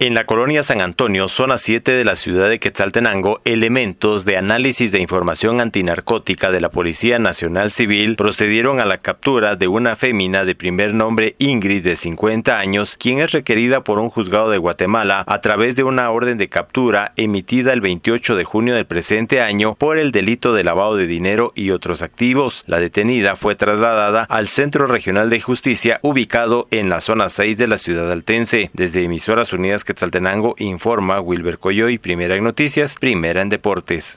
En la colonia San Antonio, zona 7 de la ciudad de Quetzaltenango, elementos de análisis de información antinarcótica de la Policía Nacional Civil procedieron a la captura de una fémina de primer nombre Ingrid de 50 años, quien es requerida por un juzgado de Guatemala a través de una orden de captura emitida el 28 de junio del presente año por el delito de lavado de dinero y otros activos. La detenida fue trasladada al Centro Regional de Justicia ubicado en la zona 6 de la ciudad altense. Desde Emisoras Unidas Quetzaltenango informa Wilber Coyoy, primera en noticias, primera en deportes.